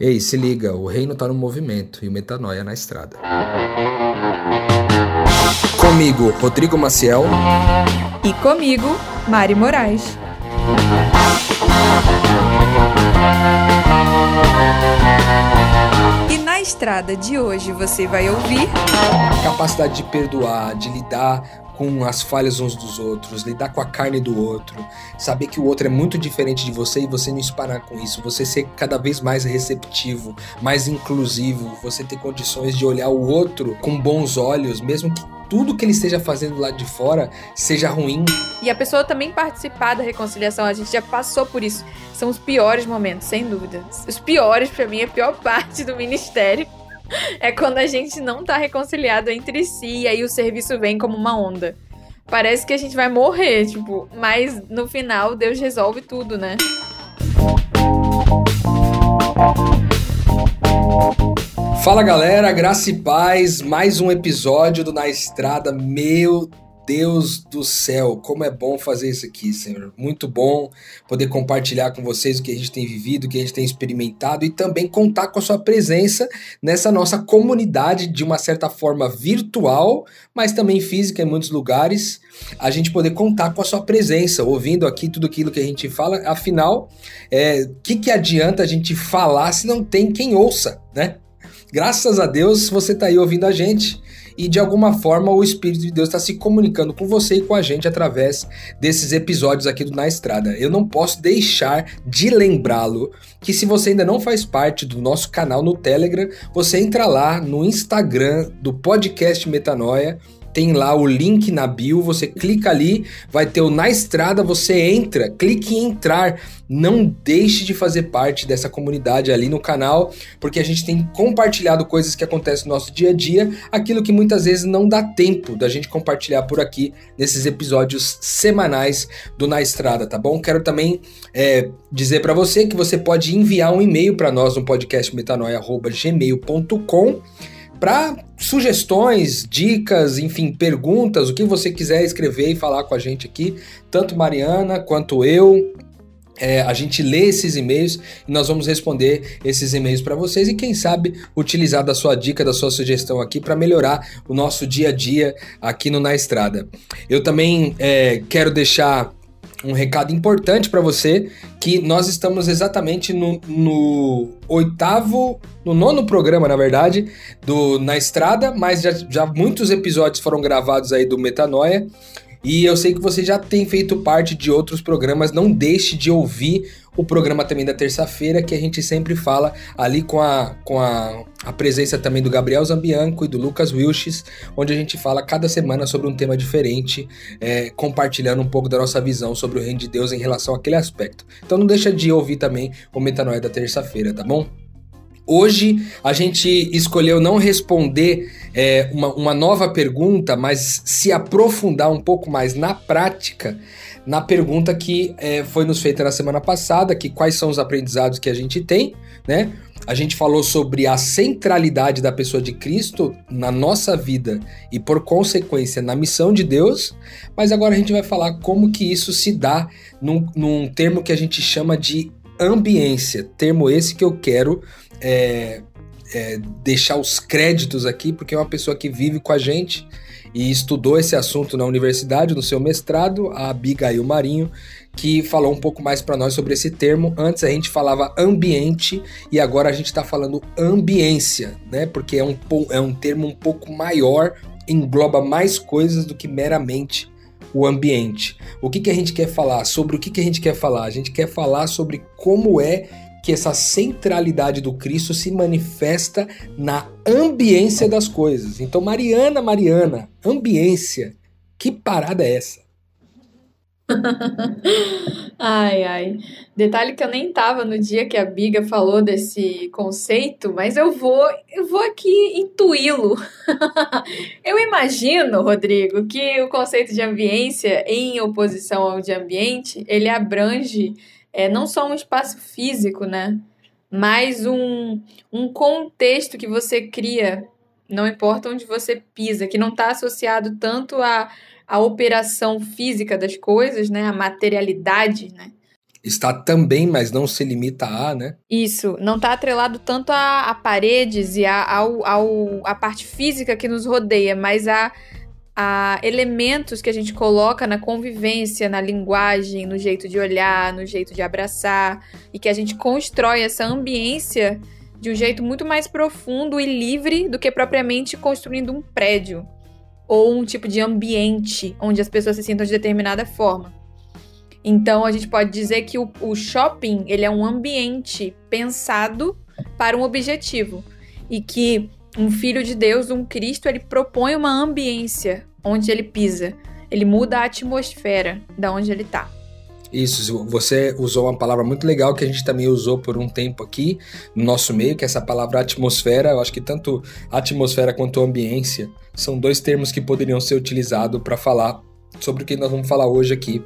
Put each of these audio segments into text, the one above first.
Ei, se liga, o reino tá no movimento e o metanoia na estrada. Comigo, Rodrigo Maciel. E comigo, Mari Moraes. E na estrada de hoje você vai ouvir. Capacidade de perdoar, de lidar com as falhas uns dos outros, lidar com a carne do outro, saber que o outro é muito diferente de você e você não esparar com isso, você ser cada vez mais receptivo, mais inclusivo, você ter condições de olhar o outro com bons olhos, mesmo que tudo que ele esteja fazendo lá de fora seja ruim. E a pessoa também participar da reconciliação, a gente já passou por isso. São os piores momentos, sem dúvida. Os piores, para mim, é a pior parte do ministério é quando a gente não tá reconciliado entre si e aí o serviço vem como uma onda. Parece que a gente vai morrer, tipo, mas no final Deus resolve tudo, né? Fala galera, graça e paz, mais um episódio do Na Estrada. Meu Deus do céu, como é bom fazer isso aqui, Senhor. Muito bom poder compartilhar com vocês o que a gente tem vivido, o que a gente tem experimentado e também contar com a sua presença nessa nossa comunidade de uma certa forma virtual, mas também física em muitos lugares. A gente poder contar com a sua presença, ouvindo aqui tudo aquilo que a gente fala. Afinal, o é, que, que adianta a gente falar se não tem quem ouça, né? Graças a Deus você está aí ouvindo a gente e de alguma forma o Espírito de Deus está se comunicando com você e com a gente através desses episódios aqui do Na Estrada. Eu não posso deixar de lembrá-lo que se você ainda não faz parte do nosso canal no Telegram, você entra lá no Instagram do podcast Metanoia tem lá o link na bio, você clica ali, vai ter o na estrada, você entra, clique em entrar. Não deixe de fazer parte dessa comunidade ali no canal, porque a gente tem compartilhado coisas que acontecem no nosso dia a dia, aquilo que muitas vezes não dá tempo da gente compartilhar por aqui nesses episódios semanais do Na Estrada, tá bom? Quero também é, dizer para você que você pode enviar um e-mail para nós no podcast metanoia.gmail.com para sugestões, dicas, enfim, perguntas, o que você quiser escrever e falar com a gente aqui, tanto Mariana quanto eu. É, a gente lê esses e-mails e nós vamos responder esses e-mails para vocês e quem sabe utilizar da sua dica, da sua sugestão aqui para melhorar o nosso dia a dia aqui no Na Estrada. Eu também é, quero deixar um recado importante para você que nós estamos exatamente no, no, oitavo, no nono programa, na verdade, do Na Estrada, mas já, já muitos episódios foram gravados aí do Metanoia. E eu sei que você já tem feito parte de outros programas, não deixe de ouvir o programa também da terça-feira, que a gente sempre fala ali com a, com a, a presença também do Gabriel Zambianco e do Lucas Wilches, onde a gente fala cada semana sobre um tema diferente, é, compartilhando um pouco da nossa visão sobre o reino de Deus em relação àquele aspecto. Então não deixa de ouvir também o Metanoia da terça-feira, tá bom? Hoje a gente escolheu não responder é, uma, uma nova pergunta, mas se aprofundar um pouco mais na prática na pergunta que é, foi nos feita na semana passada, que quais são os aprendizados que a gente tem, né? A gente falou sobre a centralidade da pessoa de Cristo na nossa vida e, por consequência, na missão de Deus, mas agora a gente vai falar como que isso se dá num, num termo que a gente chama de ambiência, termo esse que eu quero é, é, deixar os créditos aqui, porque é uma pessoa que vive com a gente e estudou esse assunto na universidade, no seu mestrado, a Abigail Marinho, que falou um pouco mais para nós sobre esse termo. Antes a gente falava ambiente e agora a gente está falando ambiência, né? Porque é um, é um termo um pouco maior, engloba mais coisas do que meramente o ambiente. O que, que a gente quer falar? Sobre o que, que a gente quer falar? A gente quer falar sobre como é que essa centralidade do Cristo se manifesta na ambiência das coisas. Então, Mariana, Mariana, ambiência, que parada é essa? Ai, ai. Detalhe que eu nem tava no dia que a Biga falou desse conceito, mas eu vou, eu vou aqui intuí-lo. eu imagino, Rodrigo, que o conceito de ambiência em oposição ao de ambiente, ele abrange é não só um espaço físico, né? Mas um, um contexto que você cria, não importa onde você pisa, que não está associado tanto à, à operação física das coisas, né? A materialidade, né? está também, mas não se limita a, né? Isso, não está atrelado tanto a, a paredes e a, ao, ao, a parte física que nos rodeia, mas a, a elementos que a gente coloca na convivência, na linguagem, no jeito de olhar, no jeito de abraçar, e que a gente constrói essa ambiência de um jeito muito mais profundo e livre do que propriamente construindo um prédio ou um tipo de ambiente onde as pessoas se sintam de determinada forma. Então a gente pode dizer que o, o shopping ele é um ambiente pensado para um objetivo e que um filho de Deus, um Cristo, ele propõe uma ambiência onde ele pisa. Ele muda a atmosfera da onde ele está. Isso, você usou uma palavra muito legal que a gente também usou por um tempo aqui no nosso meio, que é essa palavra atmosfera. Eu acho que tanto atmosfera quanto ambiência são dois termos que poderiam ser utilizados para falar sobre o que nós vamos falar hoje aqui.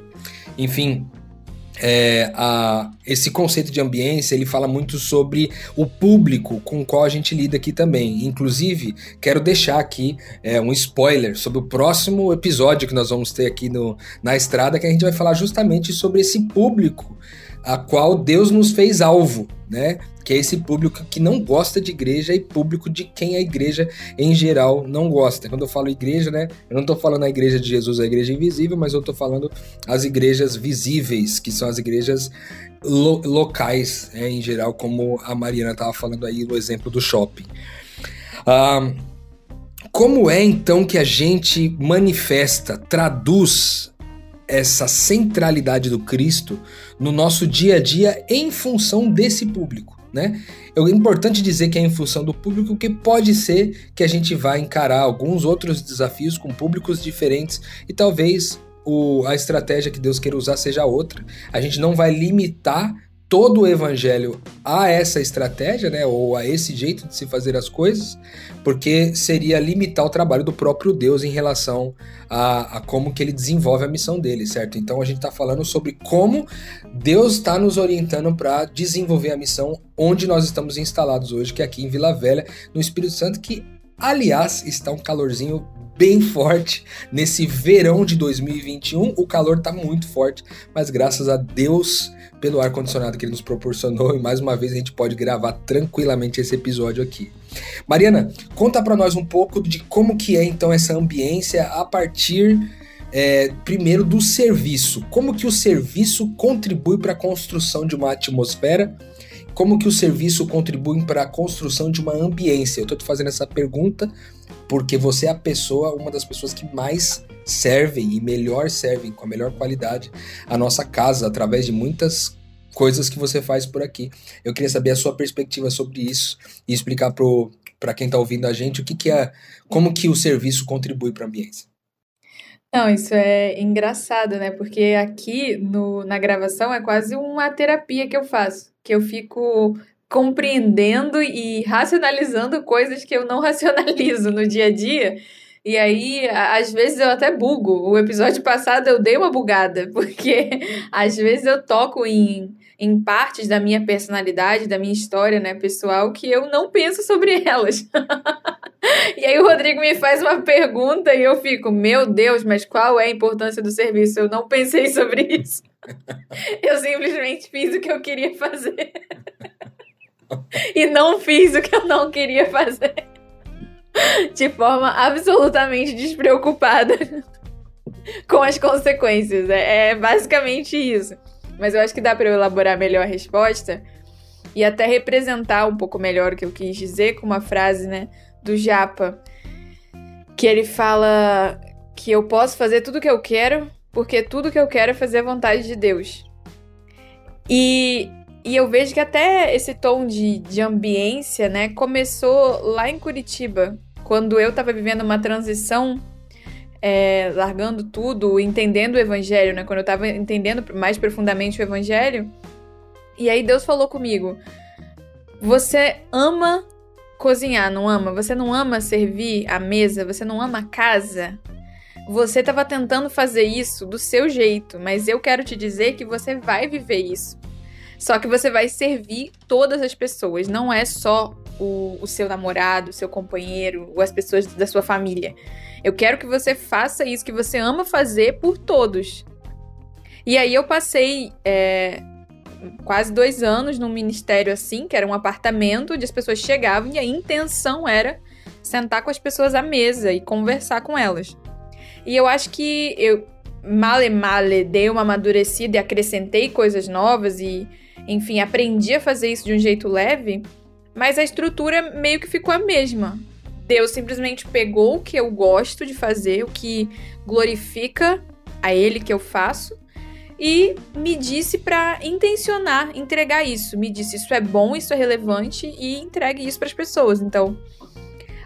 Enfim, é, a, esse conceito de ambiência ele fala muito sobre o público com o qual a gente lida aqui também. Inclusive, quero deixar aqui é, um spoiler sobre o próximo episódio que nós vamos ter aqui no, na estrada, que a gente vai falar justamente sobre esse público a qual Deus nos fez alvo, né? Que é esse público que não gosta de igreja e público de quem a igreja em geral não gosta. Quando eu falo igreja, né? Eu não estou falando a igreja de Jesus, a igreja invisível, mas eu estou falando as igrejas visíveis, que são as igrejas lo locais, né? em geral, como a Mariana estava falando aí no exemplo do shopping. Ah, como é então que a gente manifesta, traduz essa centralidade do Cristo no nosso dia a dia em função desse público. Né? É importante dizer que é em função do público que pode ser que a gente vai encarar alguns outros desafios com públicos diferentes e talvez o, a estratégia que Deus queira usar seja outra. A gente não vai limitar todo o evangelho a essa estratégia, né, ou a esse jeito de se fazer as coisas, porque seria limitar o trabalho do próprio Deus em relação a, a como que ele desenvolve a missão dele, certo? Então a gente está falando sobre como Deus está nos orientando para desenvolver a missão onde nós estamos instalados hoje, que é aqui em Vila Velha, no Espírito Santo, que aliás está um calorzinho bem forte nesse verão de 2021. O calor está muito forte, mas graças a Deus pelo ar condicionado que ele nos proporcionou e mais uma vez a gente pode gravar tranquilamente esse episódio aqui. Mariana, conta para nós um pouco de como que é então essa ambiência a partir é, primeiro do serviço. Como que o serviço contribui para a construção de uma atmosfera como que o serviço contribui para a construção de uma ambiência? Eu estou te fazendo essa pergunta porque você é a pessoa, uma das pessoas que mais servem e melhor servem, com a melhor qualidade, a nossa casa, através de muitas coisas que você faz por aqui. Eu queria saber a sua perspectiva sobre isso e explicar para quem está ouvindo a gente o que, que é, como que o serviço contribui para a ambiência. Não, isso é engraçado, né? Porque aqui no, na gravação é quase uma terapia que eu faço que eu fico compreendendo e racionalizando coisas que eu não racionalizo no dia a dia. E aí, às vezes eu até bugo. O episódio passado eu dei uma bugada, porque às vezes eu toco em, em partes da minha personalidade, da minha história, né, pessoal, que eu não penso sobre elas. e aí o Rodrigo me faz uma pergunta e eu fico, meu Deus, mas qual é a importância do serviço? Eu não pensei sobre isso. Eu simplesmente fiz o que eu queria fazer. e não fiz o que eu não queria fazer. De forma absolutamente despreocupada com as consequências. É, é basicamente isso. Mas eu acho que dá para eu elaborar melhor a resposta e até representar um pouco melhor o que eu quis dizer com uma frase, né, do Japa, que ele fala que eu posso fazer tudo o que eu quero porque tudo que eu quero é fazer a vontade de Deus. E, e eu vejo que até esse tom de, de ambiência, né, começou lá em Curitiba, quando eu estava vivendo uma transição, é, largando tudo, entendendo o evangelho, né, quando eu estava entendendo mais profundamente o evangelho. E aí Deus falou comigo: Você ama cozinhar, não ama? Você não ama servir a mesa? Você não ama a casa? Você estava tentando fazer isso do seu jeito, mas eu quero te dizer que você vai viver isso. Só que você vai servir todas as pessoas, não é só o, o seu namorado, o seu companheiro ou as pessoas da sua família. Eu quero que você faça isso que você ama fazer por todos. E aí eu passei é, quase dois anos num ministério assim, que era um apartamento onde as pessoas chegavam e a intenção era sentar com as pessoas à mesa e conversar com elas. E eu acho que eu, male male, dei uma amadurecida e acrescentei coisas novas e, enfim, aprendi a fazer isso de um jeito leve, mas a estrutura meio que ficou a mesma. Deus simplesmente pegou o que eu gosto de fazer, o que glorifica a Ele que eu faço, e me disse para intencionar entregar isso. Me disse isso é bom, isso é relevante e entregue isso para as pessoas. Então,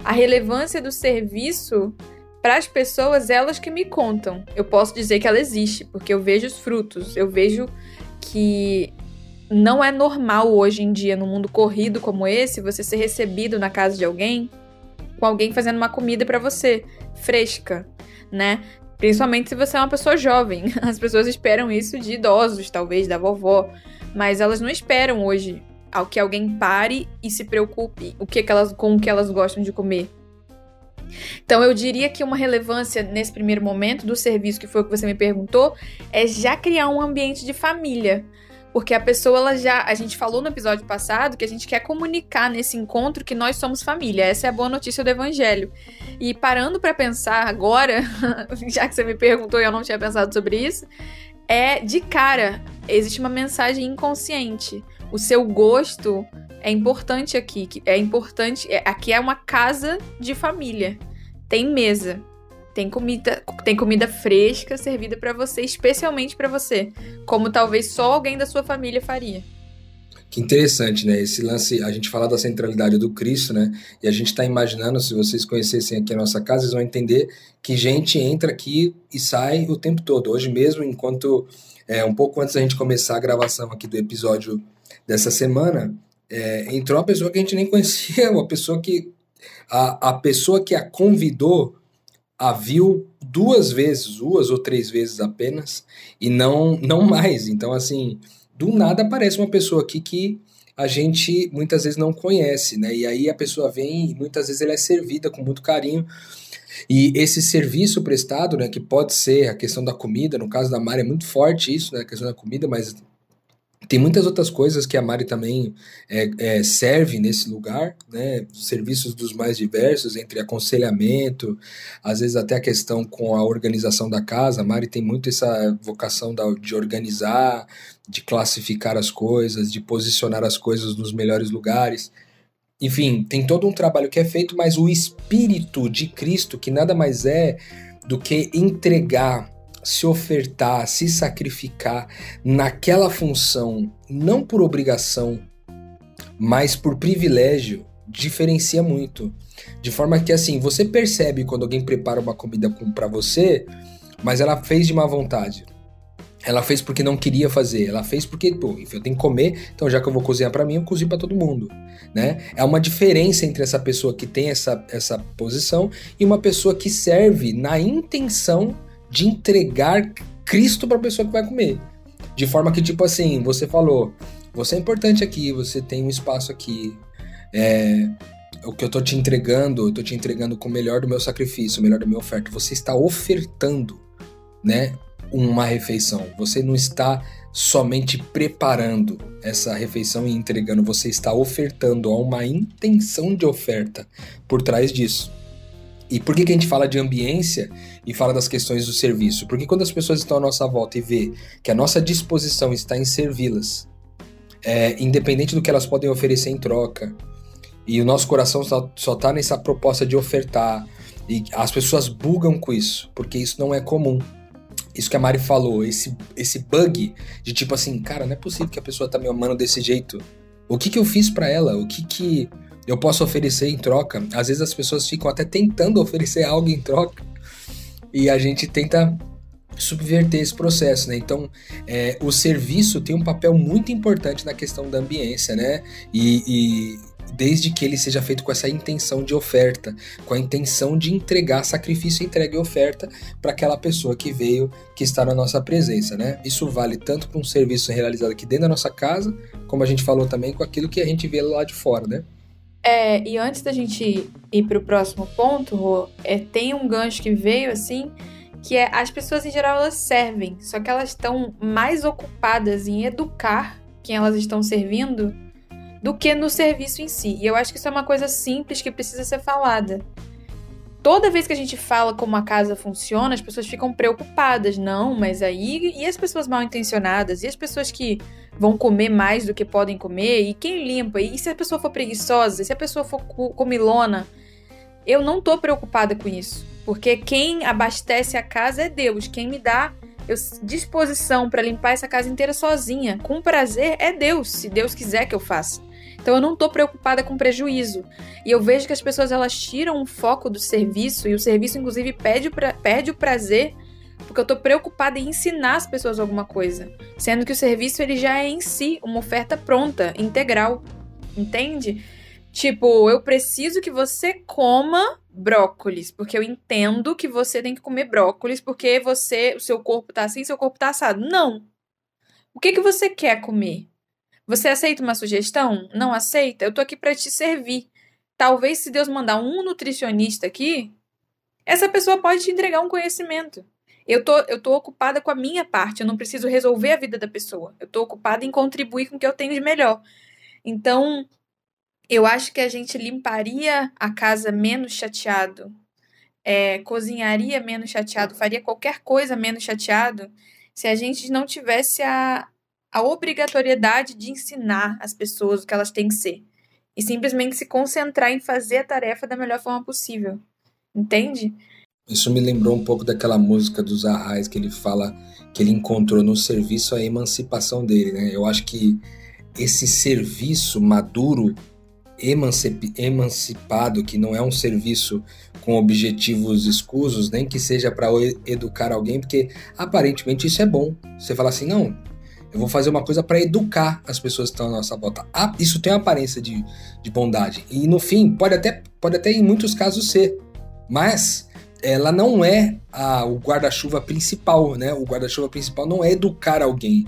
a relevância do serviço para as pessoas, elas que me contam. Eu posso dizer que ela existe, porque eu vejo os frutos, eu vejo que não é normal hoje em dia, no mundo corrido como esse, você ser recebido na casa de alguém com alguém fazendo uma comida para você, fresca, né? Principalmente se você é uma pessoa jovem. As pessoas esperam isso de idosos, talvez, da vovó. Mas elas não esperam hoje ao que alguém pare e se preocupe o que, que elas, com o que elas gostam de comer. Então eu diria que uma relevância nesse primeiro momento do serviço, que foi o que você me perguntou, é já criar um ambiente de família. Porque a pessoa, ela já. A gente falou no episódio passado que a gente quer comunicar nesse encontro que nós somos família. Essa é a boa notícia do Evangelho. E parando para pensar agora, já que você me perguntou e eu não tinha pensado sobre isso, é de cara, existe uma mensagem inconsciente. O seu gosto é importante aqui. É importante. É, aqui é uma casa de família. Tem mesa. Tem comida, tem comida fresca servida para você, especialmente para você, como talvez só alguém da sua família faria. Que interessante, né? Esse lance, a gente fala da centralidade do Cristo, né? E a gente está imaginando, se vocês conhecessem aqui a nossa casa, vocês vão entender que gente entra aqui e sai o tempo todo. Hoje mesmo, enquanto é, um pouco antes da gente começar a gravação aqui do episódio dessa semana, é, entrou uma pessoa que a gente nem conhecia, uma pessoa que a, a pessoa que a convidou a viu duas vezes, duas ou três vezes apenas, e não, não mais. Então, assim, do nada aparece uma pessoa aqui que a gente muitas vezes não conhece, né? E aí a pessoa vem e muitas vezes ela é servida com muito carinho. E esse serviço prestado, né, que pode ser a questão da comida, no caso da Mari é muito forte isso, né, a questão da comida, mas tem muitas outras coisas que a Mari também é, é, serve nesse lugar, né? Serviços dos mais diversos, entre aconselhamento, às vezes até a questão com a organização da casa. A Mari tem muito essa vocação da, de organizar, de classificar as coisas, de posicionar as coisas nos melhores lugares. Enfim, tem todo um trabalho que é feito, mas o Espírito de Cristo, que nada mais é do que entregar se ofertar, se sacrificar naquela função, não por obrigação, mas por privilégio, diferencia muito. De forma que assim, você percebe quando alguém prepara uma comida para você, mas ela fez de má vontade. Ela fez porque não queria fazer, ela fez porque, pô, eu tenho que comer, então já que eu vou cozinhar para mim, eu cozinho para todo mundo, né? É uma diferença entre essa pessoa que tem essa, essa posição e uma pessoa que serve na intenção de entregar Cristo para a pessoa que vai comer. De forma que, tipo assim, você falou, você é importante aqui, você tem um espaço aqui. É, o que eu tô te entregando, eu tô te entregando com o melhor do meu sacrifício, o melhor da minha oferta. Você está ofertando, né, uma refeição. Você não está somente preparando essa refeição e entregando, você está ofertando a uma intenção de oferta por trás disso. E por que, que a gente fala de ambiência e fala das questões do serviço? Porque quando as pessoas estão à nossa volta e vê que a nossa disposição está em servi-las, é, independente do que elas podem oferecer em troca, e o nosso coração só está nessa proposta de ofertar, e as pessoas bugam com isso, porque isso não é comum. Isso que a Mari falou, esse, esse bug de tipo assim, cara, não é possível que a pessoa tá me amando desse jeito. O que que eu fiz para ela? O que que eu posso oferecer em troca. Às vezes as pessoas ficam até tentando oferecer algo em troca e a gente tenta subverter esse processo, né? Então, é, o serviço tem um papel muito importante na questão da ambiência, né? E, e, desde que ele seja feito com essa intenção de oferta, com a intenção de entregar sacrifício, entrega e oferta para aquela pessoa que veio, que está na nossa presença, né? Isso vale tanto para um serviço realizado aqui dentro da nossa casa, como a gente falou também com aquilo que a gente vê lá de fora, né? É, e antes da gente ir para o próximo ponto, é, tem um gancho que veio assim, que é as pessoas em geral elas servem, só que elas estão mais ocupadas em educar quem elas estão servindo do que no serviço em si. E eu acho que isso é uma coisa simples que precisa ser falada. Toda vez que a gente fala como a casa funciona, as pessoas ficam preocupadas. Não, mas aí. E as pessoas mal intencionadas? E as pessoas que vão comer mais do que podem comer? E quem limpa? E se a pessoa for preguiçosa? E se a pessoa for comilona? Eu não tô preocupada com isso. Porque quem abastece a casa é Deus. Quem me dá eu, disposição para limpar essa casa inteira sozinha, com prazer, é Deus, se Deus quiser que eu faça. Então eu não estou preocupada com prejuízo. E eu vejo que as pessoas elas tiram o foco do serviço e o serviço inclusive perde, pra, perde o prazer porque eu estou preocupada em ensinar as pessoas alguma coisa, sendo que o serviço ele já é em si uma oferta pronta, integral. Entende? Tipo, eu preciso que você coma brócolis, porque eu entendo que você tem que comer brócolis porque você, o seu corpo tá assim, seu corpo tá assado. Não. O que que você quer comer? Você aceita uma sugestão? Não aceita? Eu tô aqui para te servir. Talvez se Deus mandar um nutricionista aqui, essa pessoa pode te entregar um conhecimento. Eu tô, eu tô ocupada com a minha parte, eu não preciso resolver a vida da pessoa. Eu tô ocupada em contribuir com o que eu tenho de melhor. Então, eu acho que a gente limparia a casa menos chateado, é, cozinharia menos chateado, faria qualquer coisa menos chateado se a gente não tivesse a, a obrigatoriedade de ensinar as pessoas o que elas têm que ser e simplesmente se concentrar em fazer a tarefa da melhor forma possível. Entende? Isso me lembrou um pouco daquela música dos Arrais que ele fala que ele encontrou no serviço a emancipação dele, né? Eu acho que esse serviço maduro emancipado, que não é um serviço com objetivos escusos, nem que seja para educar alguém, porque aparentemente isso é bom. Você fala assim, não, eu vou fazer uma coisa para educar as pessoas que estão à nossa volta. Ah, isso tem uma aparência de, de bondade. E no fim, pode até, pode até em muitos casos ser, mas ela não é a, o guarda-chuva principal, né? O guarda-chuva principal não é educar alguém,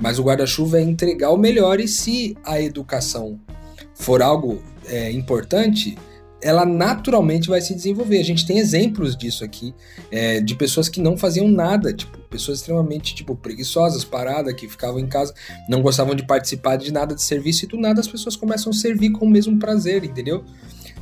mas o guarda-chuva é entregar o melhor e se a educação for algo é, importante, ela naturalmente vai se desenvolver. A gente tem exemplos disso aqui, é, de pessoas que não faziam nada, tipo, pessoas extremamente, tipo, preguiçosas, paradas, que ficavam em casa, não gostavam de participar de nada de serviço, e do nada as pessoas começam a servir com o mesmo prazer, entendeu?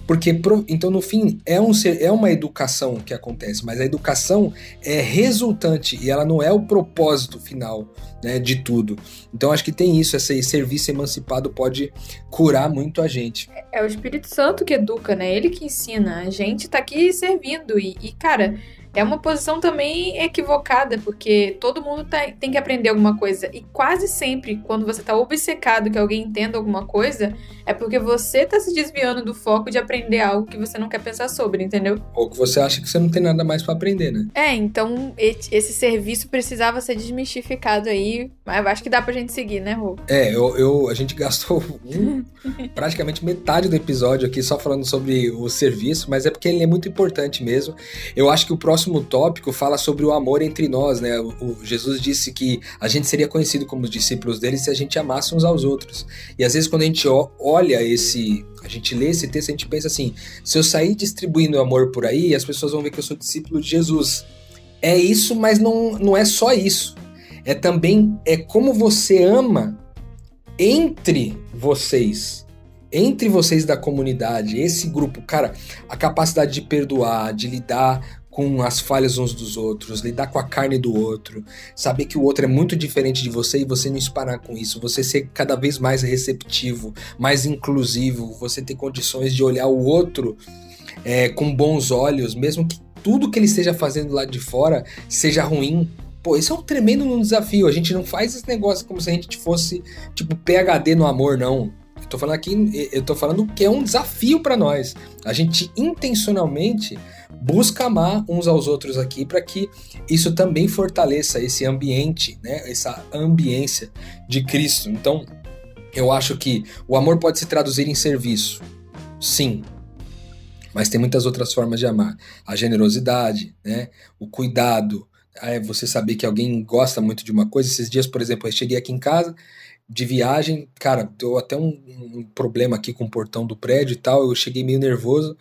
Porque, então, no fim, é, um, é uma educação que acontece, mas a educação é resultante e ela não é o propósito final né, de tudo. Então, acho que tem isso, esse serviço emancipado pode curar muito a gente. É, é o Espírito Santo que educa, né? Ele que ensina. A gente tá aqui servindo e, e cara é uma posição também equivocada, porque todo mundo tá, tem que aprender alguma coisa. E quase sempre, quando você tá obcecado que alguém entenda alguma coisa, é porque você tá se desviando do foco de aprender algo que você não quer pensar sobre, entendeu? Ou que você acha que você não tem nada mais para aprender, né? É, então esse serviço precisava ser desmistificado aí. Mas eu acho que dá pra gente seguir, né, Rô? É, eu, eu a gente gastou um, praticamente metade do episódio aqui só falando sobre o serviço, mas é porque ele é muito importante mesmo. Eu acho que o próximo próximo tópico fala sobre o amor entre nós, né? O, Jesus disse que a gente seria conhecido como os discípulos dele se a gente amasse uns aos outros. E às vezes quando a gente olha esse, a gente lê esse texto, a gente pensa assim: se eu sair distribuindo amor por aí, as pessoas vão ver que eu sou discípulo de Jesus. É isso, mas não, não é só isso. É também é como você ama entre vocês entre vocês da comunidade, esse grupo, cara, a capacidade de perdoar, de lidar com as falhas uns dos outros, lidar com a carne do outro, saber que o outro é muito diferente de você e você não esparar com isso, você ser cada vez mais receptivo, mais inclusivo, você ter condições de olhar o outro é, com bons olhos, mesmo que tudo que ele esteja fazendo lá de fora seja ruim. Pô, isso é um tremendo desafio. A gente não faz esse negócio como se a gente fosse, tipo, PHD no amor, não. Eu tô falando aqui, eu tô falando que é um desafio para nós. A gente intencionalmente busca amar uns aos outros aqui para que isso também fortaleça esse ambiente, né? Essa ambiência de Cristo. Então, eu acho que o amor pode se traduzir em serviço. Sim. Mas tem muitas outras formas de amar. A generosidade, né? O cuidado, é você saber que alguém gosta muito de uma coisa. Esses dias, por exemplo, eu cheguei aqui em casa de viagem, cara, deu até um, um, problema aqui com o portão do prédio e tal. Eu cheguei meio nervoso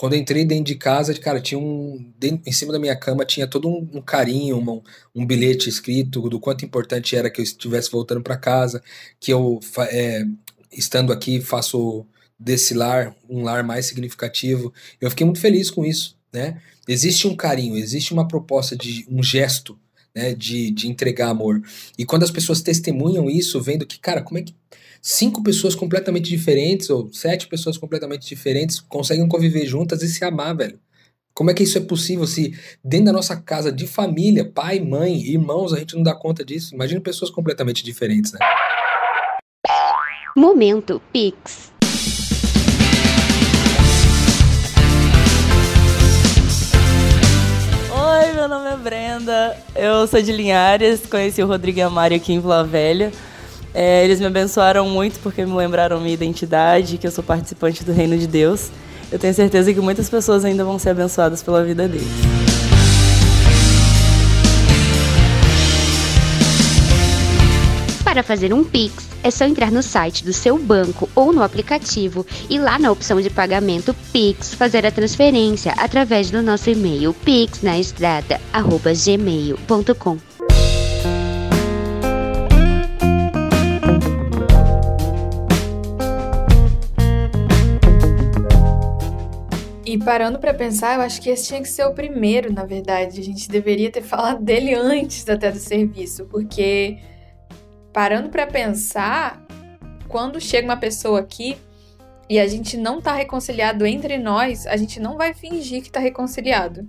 quando entrei dentro de casa, cara, tinha um. Dentro, em cima da minha cama tinha todo um, um carinho, um, um, bilhete escrito do quanto importante era que eu estivesse voltando para casa, que eu, é, estando aqui, faço desse lar um lar mais significativo. Eu fiquei muito feliz com isso, né? Existe um carinho, existe uma proposta de um gesto, né, de, de entregar amor. E quando as pessoas testemunham isso, vendo que, cara, como é que cinco pessoas completamente diferentes, ou sete pessoas completamente diferentes, conseguem conviver juntas e se amar, velho. Como é que isso é possível se dentro da nossa casa de família, pai, mãe, irmãos, a gente não dá conta disso? Imagina pessoas completamente diferentes, né? Momento Pix. Brenda, eu sou de Linhares, conheci o Rodrigo e a Mari aqui em Vila Velha. É, eles me abençoaram muito porque me lembraram minha identidade, que eu sou participante do Reino de Deus. Eu tenho certeza que muitas pessoas ainda vão ser abençoadas pela vida deles. Para fazer um Pix, é só entrar no site do seu banco ou no aplicativo e lá na opção de pagamento Pix fazer a transferência através do nosso e-mail pixnaestrada@gmail.com. E parando para pensar, eu acho que esse tinha que ser o primeiro, na verdade. A gente deveria ter falado dele antes até do serviço, porque parando para pensar, quando chega uma pessoa aqui e a gente não tá reconciliado entre nós, a gente não vai fingir que tá reconciliado.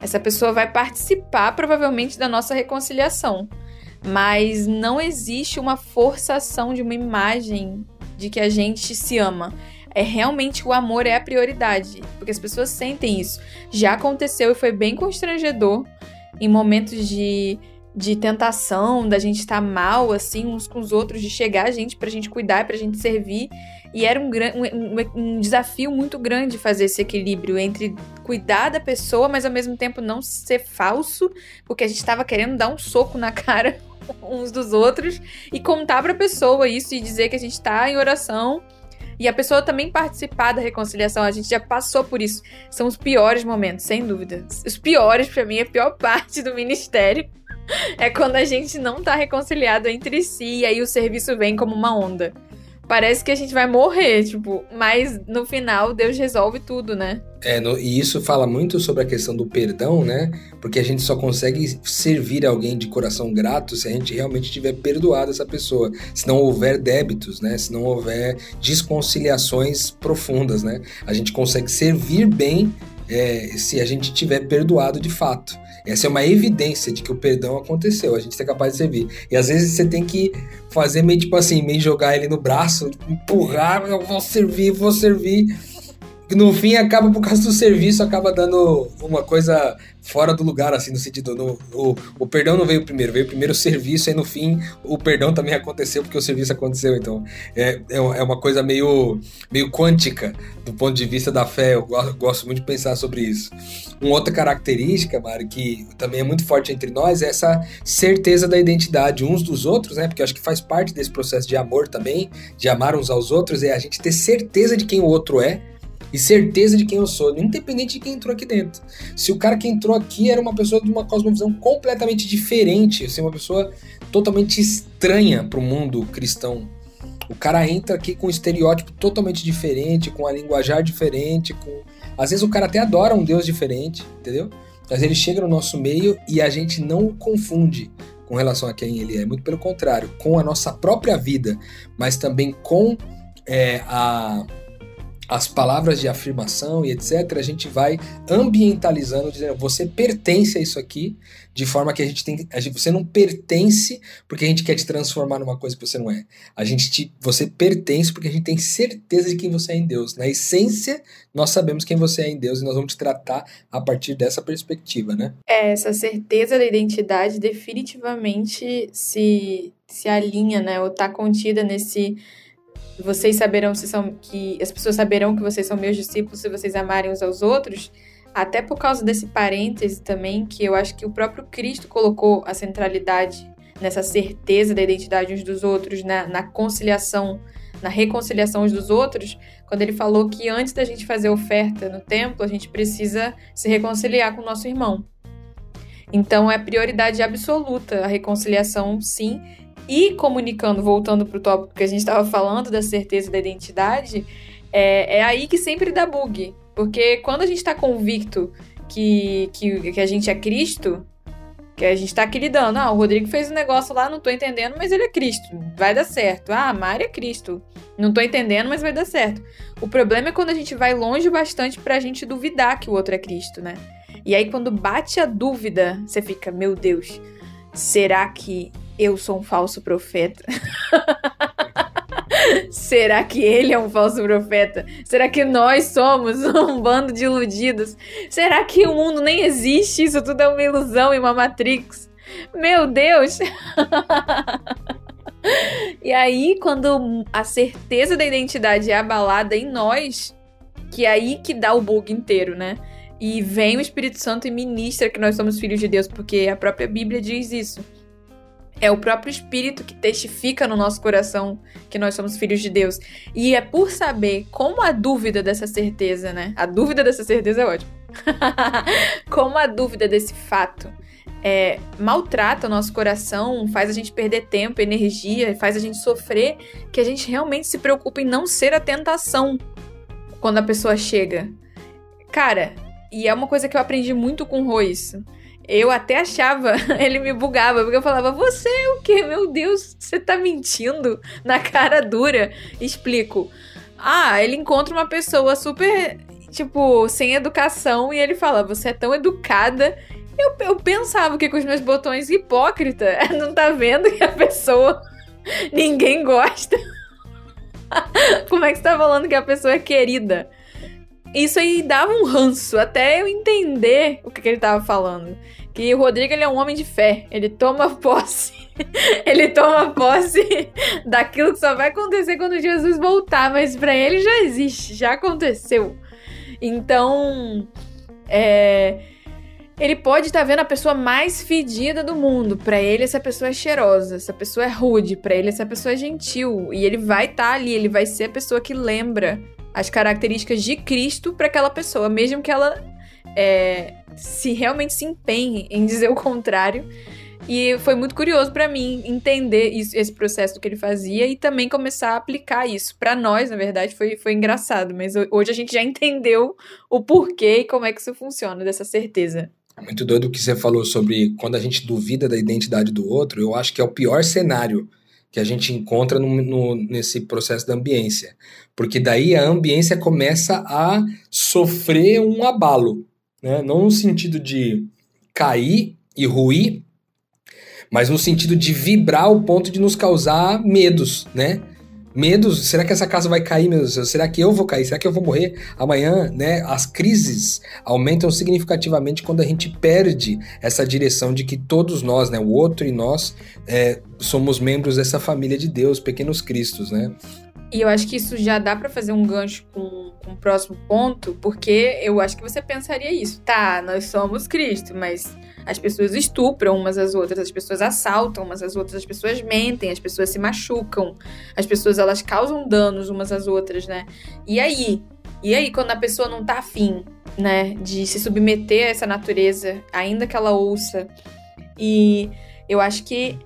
Essa pessoa vai participar provavelmente da nossa reconciliação, mas não existe uma forçação de uma imagem de que a gente se ama é realmente o amor é a prioridade, porque as pessoas sentem isso. Já aconteceu e foi bem constrangedor em momentos de, de tentação, da gente estar tá mal, assim, uns com os outros, de chegar a gente pra gente cuidar, pra gente servir. E era um, um, um desafio muito grande fazer esse equilíbrio entre cuidar da pessoa, mas ao mesmo tempo não ser falso, porque a gente estava querendo dar um soco na cara uns dos outros e contar pra pessoa isso e dizer que a gente tá em oração e a pessoa também participar da reconciliação. A gente já passou por isso. São os piores momentos, sem dúvida. Os piores, para mim, a pior parte do ministério é quando a gente não tá reconciliado entre si e aí o serviço vem como uma onda. Parece que a gente vai morrer, tipo, mas no final Deus resolve tudo, né? É, no, e isso fala muito sobre a questão do perdão, né? Porque a gente só consegue servir alguém de coração grato se a gente realmente tiver perdoado essa pessoa. Se não houver débitos, né? Se não houver desconciliações profundas, né? A gente consegue servir bem é, se a gente tiver perdoado de fato. Essa é uma evidência de que o perdão aconteceu, a gente é capaz de servir. E às vezes você tem que fazer meio tipo assim, meio jogar ele no braço, empurrar, eu vou servir, vou servir no fim acaba por causa do serviço, acaba dando uma coisa fora do lugar, assim, no sentido, no, o, o perdão não veio primeiro, veio primeiro o serviço, e no fim o perdão também aconteceu porque o serviço aconteceu, então é, é, é uma coisa meio, meio quântica do ponto de vista da fé, eu gosto muito de pensar sobre isso. Uma outra característica, Mário, que também é muito forte entre nós, é essa certeza da identidade uns dos outros, né, porque eu acho que faz parte desse processo de amor também, de amar uns aos outros, é a gente ter certeza de quem o outro é, e certeza de quem eu sou, independente de quem entrou aqui dentro. Se o cara que entrou aqui era uma pessoa de uma cosmovisão completamente diferente, assim, uma pessoa totalmente estranha para o mundo cristão. O cara entra aqui com um estereótipo totalmente diferente, com a linguajar diferente, com às vezes o cara até adora um Deus diferente, entendeu? Mas ele chega no nosso meio e a gente não o confunde com relação a quem ele é. Muito pelo contrário, com a nossa própria vida, mas também com é, a, as palavras de afirmação e etc., a gente vai ambientalizando, dizendo você pertence a isso aqui, de forma que a gente tem. A gente, você não pertence porque a gente quer te transformar numa coisa que você não é. A gente te, você pertence porque a gente tem certeza de quem você é em Deus. Na essência, nós sabemos quem você é em Deus e nós vamos te tratar a partir dessa perspectiva, né? É, essa certeza da identidade definitivamente se, se alinha, né? Ou está contida nesse vocês saberão se são que as pessoas saberão que vocês são meus discípulos se vocês amarem uns aos outros, até por causa desse parêntese também que eu acho que o próprio Cristo colocou a centralidade nessa certeza da identidade uns dos outros, na, na conciliação na reconciliação uns dos outros, quando ele falou que antes da gente fazer oferta no templo, a gente precisa se reconciliar com o nosso irmão. Então é prioridade absoluta a reconciliação, sim. E comunicando, voltando para o tópico que a gente estava falando, da certeza da identidade, é, é aí que sempre dá bug. Porque quando a gente está convicto que, que, que a gente é Cristo, que a gente tá aqui lidando. Ah, o Rodrigo fez um negócio lá, não tô entendendo, mas ele é Cristo. Vai dar certo. Ah, a Mari é Cristo. Não tô entendendo, mas vai dar certo. O problema é quando a gente vai longe bastante pra gente duvidar que o outro é Cristo, né? E aí, quando bate a dúvida, você fica, meu Deus, será que eu sou um falso profeta? Será que ele é um falso profeta? Será que nós somos um bando de iludidos? Será que o mundo nem existe? Isso tudo é uma ilusão e uma Matrix? Meu Deus! e aí, quando a certeza da identidade é abalada em nós, que é aí que dá o bug inteiro, né? E vem o Espírito Santo e ministra que nós somos filhos de Deus, porque a própria Bíblia diz isso. É o próprio Espírito que testifica no nosso coração que nós somos filhos de Deus. E é por saber como a dúvida dessa certeza, né? A dúvida dessa certeza é ótima. como a dúvida desse fato é, maltrata o nosso coração, faz a gente perder tempo, energia, faz a gente sofrer, que a gente realmente se preocupa em não ser a tentação quando a pessoa chega. Cara, e é uma coisa que eu aprendi muito com o isso eu até achava, ele me bugava, porque eu falava, você é o quê? Meu Deus, você tá mentindo na cara dura. Explico. Ah, ele encontra uma pessoa super, tipo, sem educação e ele fala, você é tão educada. Eu, eu pensava que com os meus botões hipócrita, não tá vendo que a pessoa ninguém gosta. Como é que você tá falando que a pessoa é querida? Isso aí dava um ranço até eu entender o que, que ele tava falando que o Rodrigo ele é um homem de fé. Ele toma posse. ele toma posse daquilo que só vai acontecer quando Jesus voltar, mas para ele já existe, já aconteceu. Então, é, ele pode estar tá vendo a pessoa mais fedida do mundo. Para ele, essa pessoa é cheirosa, essa pessoa é rude. Para ele, essa pessoa é gentil. E ele vai estar tá ali, ele vai ser a pessoa que lembra as características de Cristo para aquela pessoa, mesmo que ela é, se realmente se empenhe em dizer o contrário. E foi muito curioso para mim entender isso, esse processo que ele fazia e também começar a aplicar isso. Para nós, na verdade, foi, foi engraçado, mas hoje a gente já entendeu o porquê e como é que isso funciona, dessa certeza. Muito doido o que você falou sobre quando a gente duvida da identidade do outro. Eu acho que é o pior cenário que a gente encontra no, no, nesse processo da ambiência. Porque daí a ambiência começa a sofrer um abalo né? não no sentido de cair e ruir, mas no sentido de vibrar ao ponto de nos causar medos, né? Medos, será que essa casa vai cair, meu Deus? Será que eu vou cair? Será que eu vou morrer amanhã, né? As crises aumentam significativamente quando a gente perde essa direção de que todos nós, né, o outro e nós, é, somos membros dessa família de Deus, pequenos cristos, né? E eu acho que isso já dá para fazer um gancho com, com o próximo ponto, porque eu acho que você pensaria isso. Tá, nós somos Cristo, mas as pessoas estupram umas às outras, as pessoas assaltam umas às outras, as pessoas mentem, as pessoas se machucam, as pessoas elas causam danos umas às outras, né? E aí? E aí quando a pessoa não tá afim, né, de se submeter a essa natureza, ainda que ela ouça? E eu acho que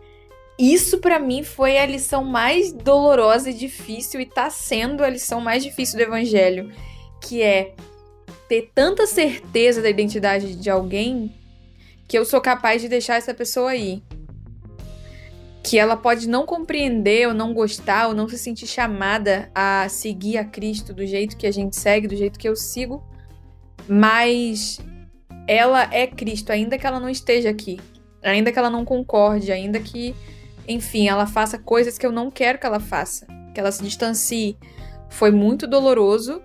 isso para mim foi a lição mais dolorosa e difícil e tá sendo a lição mais difícil do evangelho, que é ter tanta certeza da identidade de alguém que eu sou capaz de deixar essa pessoa aí. Que ela pode não compreender, ou não gostar, ou não se sentir chamada a seguir a Cristo do jeito que a gente segue, do jeito que eu sigo, mas ela é Cristo, ainda que ela não esteja aqui, ainda que ela não concorde, ainda que enfim, ela faça coisas que eu não quero que ela faça, que ela se distancie. Foi muito doloroso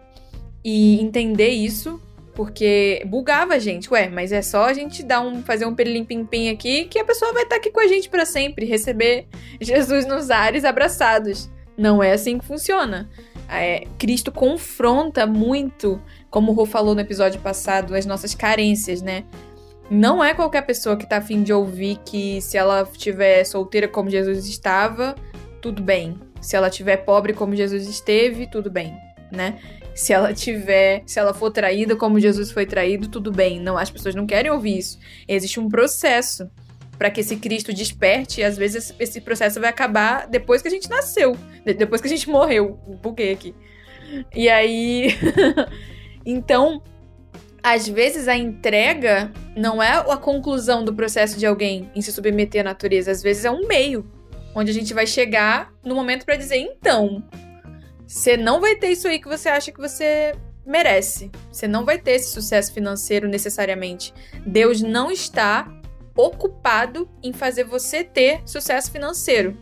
e entender isso, porque bugava a gente. Ué, mas é só a gente dar um, fazer um pirilim-pim-pim aqui que a pessoa vai estar aqui com a gente para sempre, receber Jesus nos ares abraçados. Não é assim que funciona. É, Cristo confronta muito, como o Rô falou no episódio passado, as nossas carências, né? Não é qualquer pessoa que tá afim de ouvir que se ela estiver solteira como Jesus estava, tudo bem. Se ela tiver pobre como Jesus esteve, tudo bem, né? Se ela tiver, se ela for traída como Jesus foi traído, tudo bem. Não, as pessoas não querem ouvir isso. Existe um processo para que esse Cristo desperte, e às vezes esse processo vai acabar depois que a gente nasceu, depois que a gente morreu. Buguei aqui. E aí. então, às vezes a entrega não é a conclusão do processo de alguém em se submeter à natureza, às vezes é um meio onde a gente vai chegar no momento para dizer então, você não vai ter isso aí que você acha que você merece. Você não vai ter esse sucesso financeiro necessariamente. Deus não está ocupado em fazer você ter sucesso financeiro.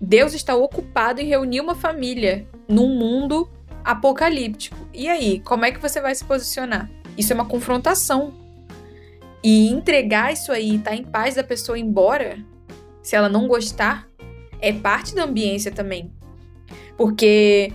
Deus está ocupado em reunir uma família num mundo apocalíptico. E aí, como é que você vai se posicionar? Isso é uma confrontação. E entregar isso aí, estar tá em paz da pessoa embora, se ela não gostar, é parte da ambiência também. Porque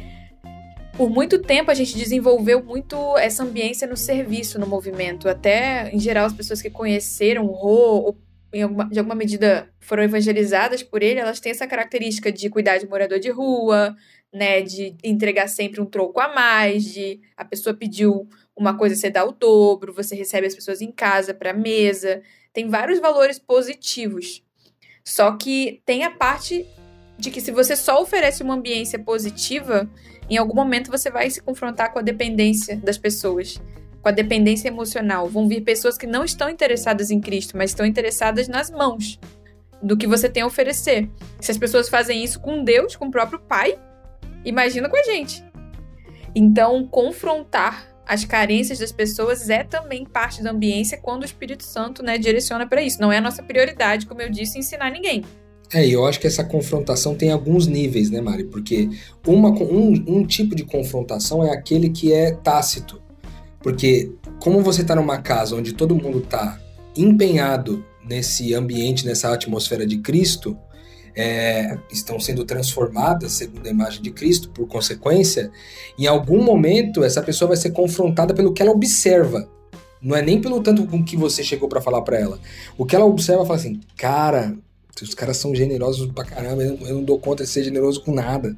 por muito tempo a gente desenvolveu muito essa ambiência no serviço, no movimento. Até, em geral, as pessoas que conheceram o Rô, ou alguma, de alguma medida foram evangelizadas por ele, elas têm essa característica de cuidar de morador de rua, né, de entregar sempre um troco a mais, de a pessoa pediu uma coisa, você dá o dobro, você recebe as pessoas em casa para mesa. Tem vários valores positivos. Só que tem a parte de que se você só oferece uma ambiência positiva, em algum momento você vai se confrontar com a dependência das pessoas, com a dependência emocional. Vão vir pessoas que não estão interessadas em Cristo, mas estão interessadas nas mãos do que você tem a oferecer. Se as pessoas fazem isso com Deus, com o próprio Pai, Imagina com a gente. Então, confrontar as carências das pessoas é também parte da ambiência quando o Espírito Santo né, direciona para isso. Não é a nossa prioridade, como eu disse, ensinar ninguém. É, e eu acho que essa confrontação tem alguns níveis, né, Mari? Porque uma, um, um tipo de confrontação é aquele que é tácito. Porque como você está numa casa onde todo mundo está empenhado nesse ambiente, nessa atmosfera de Cristo, é, estão sendo transformadas segundo a imagem de Cristo, por consequência, em algum momento essa pessoa vai ser confrontada pelo que ela observa. Não é nem pelo tanto com que você chegou para falar para ela. O que ela observa fala assim, cara, os caras são generosos pra caramba, eu não, eu não dou conta de ser generoso com nada.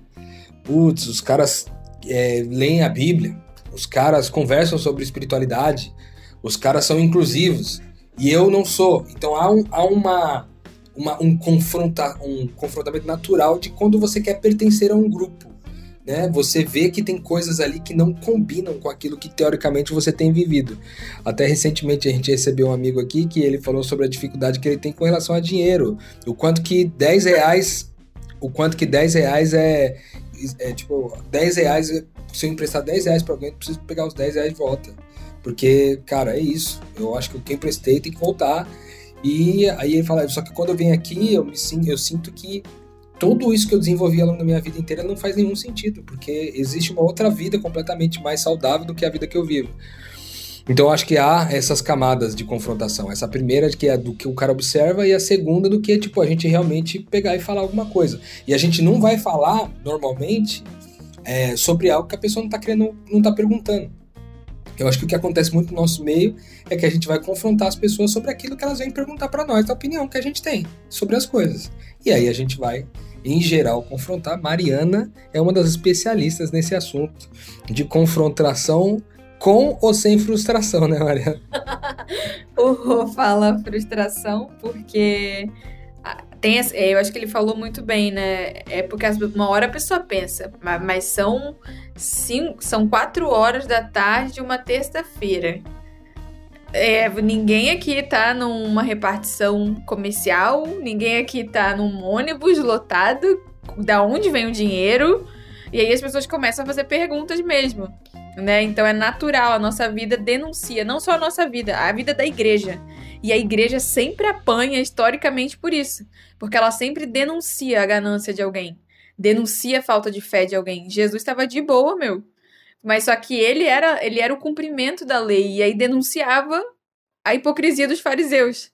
Putz, os caras é, leem a Bíblia, os caras conversam sobre espiritualidade, os caras são inclusivos e eu não sou. Então há, um, há uma uma, um, confronta, um confrontamento natural de quando você quer pertencer a um grupo. Né? Você vê que tem coisas ali que não combinam com aquilo que teoricamente você tem vivido. Até recentemente a gente recebeu um amigo aqui que ele falou sobre a dificuldade que ele tem com relação a dinheiro. O quanto que 10 reais. O quanto que 10 reais é. É tipo, 10 reais. Se eu emprestar 10 reais pra alguém, eu preciso pegar os 10 reais de volta. Porque, cara, é isso. Eu acho que quem emprestei tem que voltar. E aí ele fala, só que quando eu venho aqui, eu, me, eu sinto que tudo isso que eu desenvolvi ao longo da minha vida inteira não faz nenhum sentido, porque existe uma outra vida completamente mais saudável do que a vida que eu vivo. Então acho que há essas camadas de confrontação. Essa primeira que é do que o cara observa e a segunda do que tipo a gente realmente pegar e falar alguma coisa. E a gente não vai falar normalmente é, sobre algo que a pessoa não está querendo, não está perguntando. Eu acho que o que acontece muito no nosso meio é que a gente vai confrontar as pessoas sobre aquilo que elas vêm perguntar para nós, a opinião que a gente tem sobre as coisas. E aí a gente vai, em geral, confrontar. Mariana é uma das especialistas nesse assunto de confrontação com ou sem frustração, né, Mariana? o Rô fala frustração porque tem, eu acho que ele falou muito bem, né? É porque uma hora a pessoa pensa, mas são cinco, são quatro horas da tarde de uma terça-feira. É, ninguém aqui tá numa repartição comercial, ninguém aqui tá num ônibus lotado. Da onde vem o dinheiro? E aí as pessoas começam a fazer perguntas mesmo, né? Então é natural, a nossa vida denuncia, não só a nossa vida, a vida da igreja. E a igreja sempre apanha historicamente por isso, porque ela sempre denuncia a ganância de alguém, denuncia a falta de fé de alguém. Jesus estava de boa, meu. Mas só que ele era, ele era o cumprimento da lei e aí denunciava a hipocrisia dos fariseus.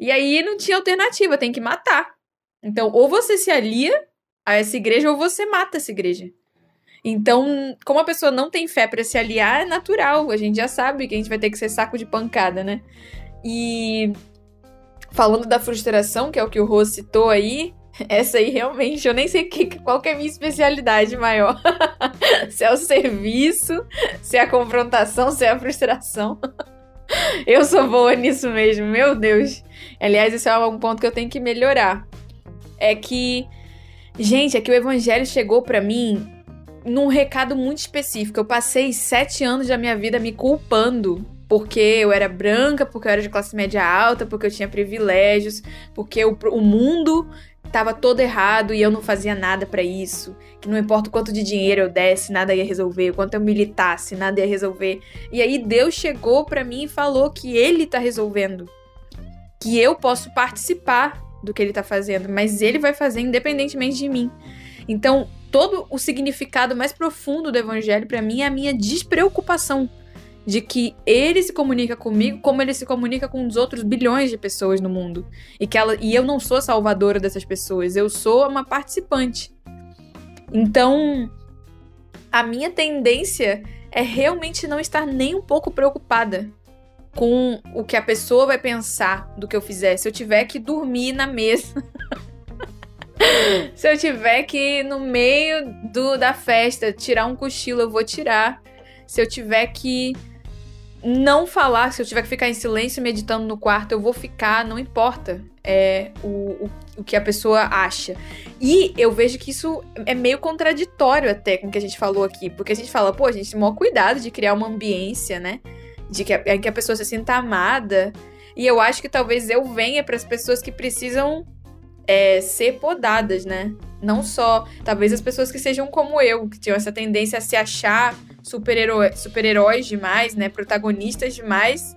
E aí não tinha alternativa, tem que matar. Então, ou você se alia a essa igreja ou você mata essa igreja. Então, como a pessoa não tem fé para se aliar, é natural. A gente já sabe que a gente vai ter que ser saco de pancada, né? E falando da frustração, que é o que o Rô citou aí, Essa aí realmente, eu nem sei que, qual que é a minha especialidade maior. se é o serviço, se é a confrontação, se é a frustração. eu sou boa nisso mesmo, meu Deus. Aliás, esse é um ponto que eu tenho que melhorar. É que, gente, é que o evangelho chegou para mim num recado muito específico. Eu passei sete anos da minha vida me culpando porque eu era branca, porque eu era de classe média alta, porque eu tinha privilégios, porque o, o mundo estava todo errado e eu não fazia nada para isso. Que não importa o quanto de dinheiro eu desse, nada ia resolver. O quanto eu militasse, nada ia resolver. E aí Deus chegou para mim e falou que Ele tá resolvendo. Que eu posso participar do que Ele tá fazendo, mas Ele vai fazer independentemente de mim. Então, todo o significado mais profundo do Evangelho para mim é a minha despreocupação de que ele se comunica comigo como ele se comunica com os outros bilhões de pessoas no mundo. E que ela e eu não sou salvadora dessas pessoas, eu sou uma participante. Então, a minha tendência é realmente não estar nem um pouco preocupada com o que a pessoa vai pensar do que eu fizer. Se eu tiver que dormir na mesa. Se eu tiver que no meio do, da festa tirar um cochilo, eu vou tirar. Se eu tiver que não falar, se eu tiver que ficar em silêncio meditando no quarto, eu vou ficar, não importa é, o, o, o, que a pessoa acha. E eu vejo que isso é meio contraditório até com o que a gente falou aqui, porque a gente fala, pô, a gente tem maior cuidado de criar uma ambiência, né? De que a, que a pessoa se sinta amada. E eu acho que talvez eu venha para as pessoas que precisam é, ser podadas, né? Não só, talvez as pessoas que sejam como eu, que tinham essa tendência a se achar super-heróis super demais, né? Protagonistas demais.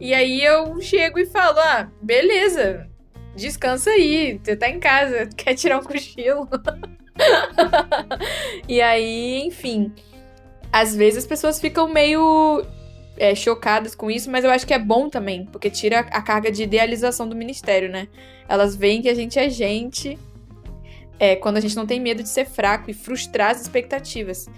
E aí eu chego e falo: ah, beleza, descansa aí, você tá em casa, quer tirar um cochilo. e aí, enfim. Às vezes as pessoas ficam meio é, chocadas com isso, mas eu acho que é bom também, porque tira a carga de idealização do ministério, né? Elas veem que a gente é gente é, quando a gente não tem medo de ser fraco e frustrar as expectativas.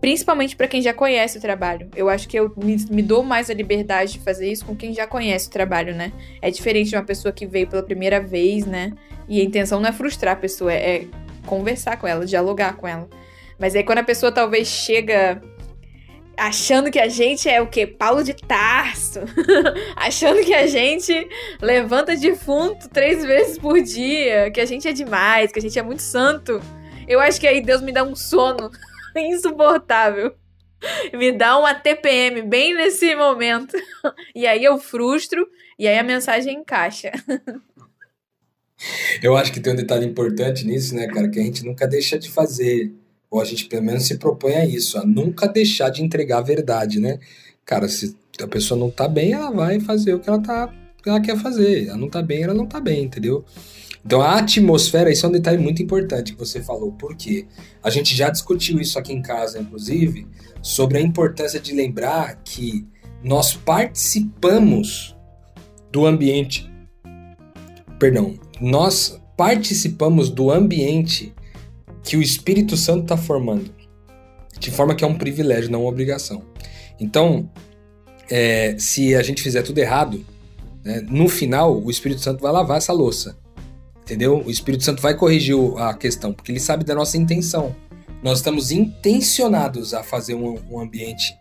Principalmente para quem já conhece o trabalho. Eu acho que eu me, me, dou mais a liberdade de fazer isso com quem já conhece o trabalho, né? É diferente de uma pessoa que veio pela primeira vez, né? E a intenção não é frustrar a pessoa, é conversar com ela, dialogar com ela. Mas aí quando a pessoa talvez chega achando que a gente é o quê? Paulo de Tarso. achando que a gente levanta defunto três vezes por dia, que a gente é demais, que a gente é muito santo. Eu acho que aí Deus me dá um sono insuportável. Me dá uma TPM bem nesse momento. E aí eu frustro e aí a mensagem encaixa. Eu acho que tem um detalhe importante nisso, né, cara, que a gente nunca deixa de fazer, ou a gente pelo menos se propõe a isso, a nunca deixar de entregar a verdade, né? Cara, se a pessoa não tá bem, ela vai fazer o que ela tá ela quer fazer. Ela não tá bem, ela não tá bem, entendeu? Então a atmosfera, isso é um detalhe muito importante que você falou, porque a gente já discutiu isso aqui em casa, inclusive, sobre a importância de lembrar que nós participamos do ambiente. Perdão, nós participamos do ambiente que o Espírito Santo está formando, de forma que é um privilégio, não uma obrigação. Então, é, se a gente fizer tudo errado, né, no final o Espírito Santo vai lavar essa louça. Entendeu? O Espírito Santo vai corrigir a questão, porque ele sabe da nossa intenção. Nós estamos intencionados a fazer um, um ambiente,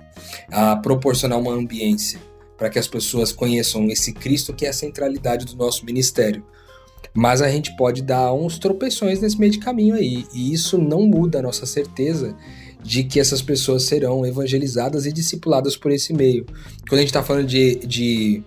a proporcionar uma ambiência para que as pessoas conheçam esse Cristo que é a centralidade do nosso ministério. Mas a gente pode dar uns tropeções nesse meio de caminho aí, e isso não muda a nossa certeza de que essas pessoas serão evangelizadas e discipuladas por esse meio. Quando a gente está falando de, de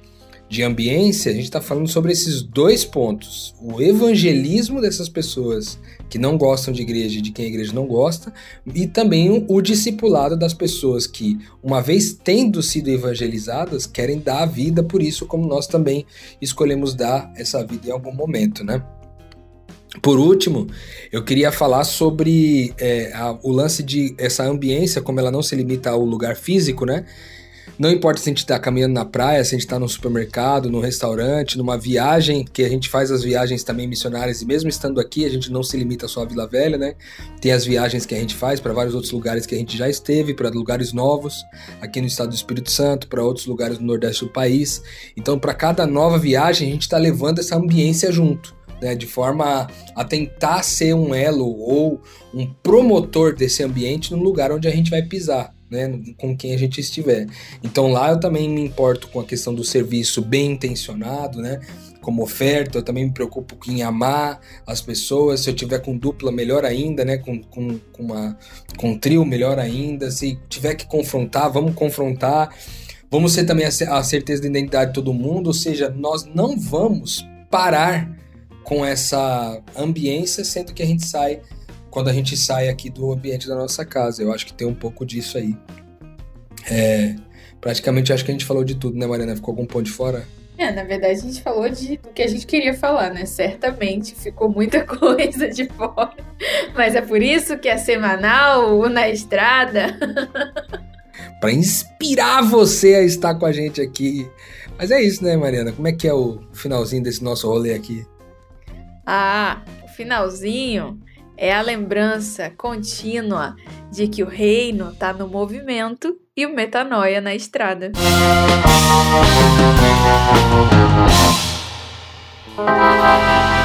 de ambiência, a gente está falando sobre esses dois pontos: o evangelismo dessas pessoas que não gostam de igreja e de quem a igreja não gosta, e também o discipulado das pessoas que, uma vez tendo sido evangelizadas, querem dar a vida por isso, como nós também escolhemos dar essa vida em algum momento, né? Por último, eu queria falar sobre é, a, o lance de essa ambiência, como ela não se limita ao lugar físico, né? Não importa se a gente está caminhando na praia, se a gente está no supermercado, no restaurante, numa viagem, que a gente faz as viagens também missionárias, e mesmo estando aqui, a gente não se limita só à Vila Velha, né? Tem as viagens que a gente faz para vários outros lugares que a gente já esteve, para lugares novos, aqui no estado do Espírito Santo, para outros lugares no Nordeste do país. Então, para cada nova viagem, a gente está levando essa ambiência junto né, de forma a tentar ser um elo ou um promotor desse ambiente no lugar onde a gente vai pisar. Né, com quem a gente estiver. Então lá eu também me importo com a questão do serviço bem intencionado, né? Como oferta, eu também me preocupo em amar as pessoas. Se eu tiver com dupla, melhor ainda, né? Com, com, com, uma, com trio, melhor ainda. Se tiver que confrontar, vamos confrontar. Vamos ser também a certeza de identidade de todo mundo, ou seja, nós não vamos parar com essa ambiência, sendo que a gente sai quando a gente sai aqui do ambiente da nossa casa. Eu acho que tem um pouco disso aí. É, praticamente acho que a gente falou de tudo, né, Mariana? Ficou algum ponto de fora? É, na verdade a gente falou de, do que a gente queria falar, né? Certamente ficou muita coisa de fora. Mas é por isso que é semanal, na estrada. para inspirar você a estar com a gente aqui. Mas é isso, né, Mariana? Como é que é o finalzinho desse nosso rolê aqui? Ah, o finalzinho é a lembrança contínua de que o reino está no movimento e o metanoia na estrada. Música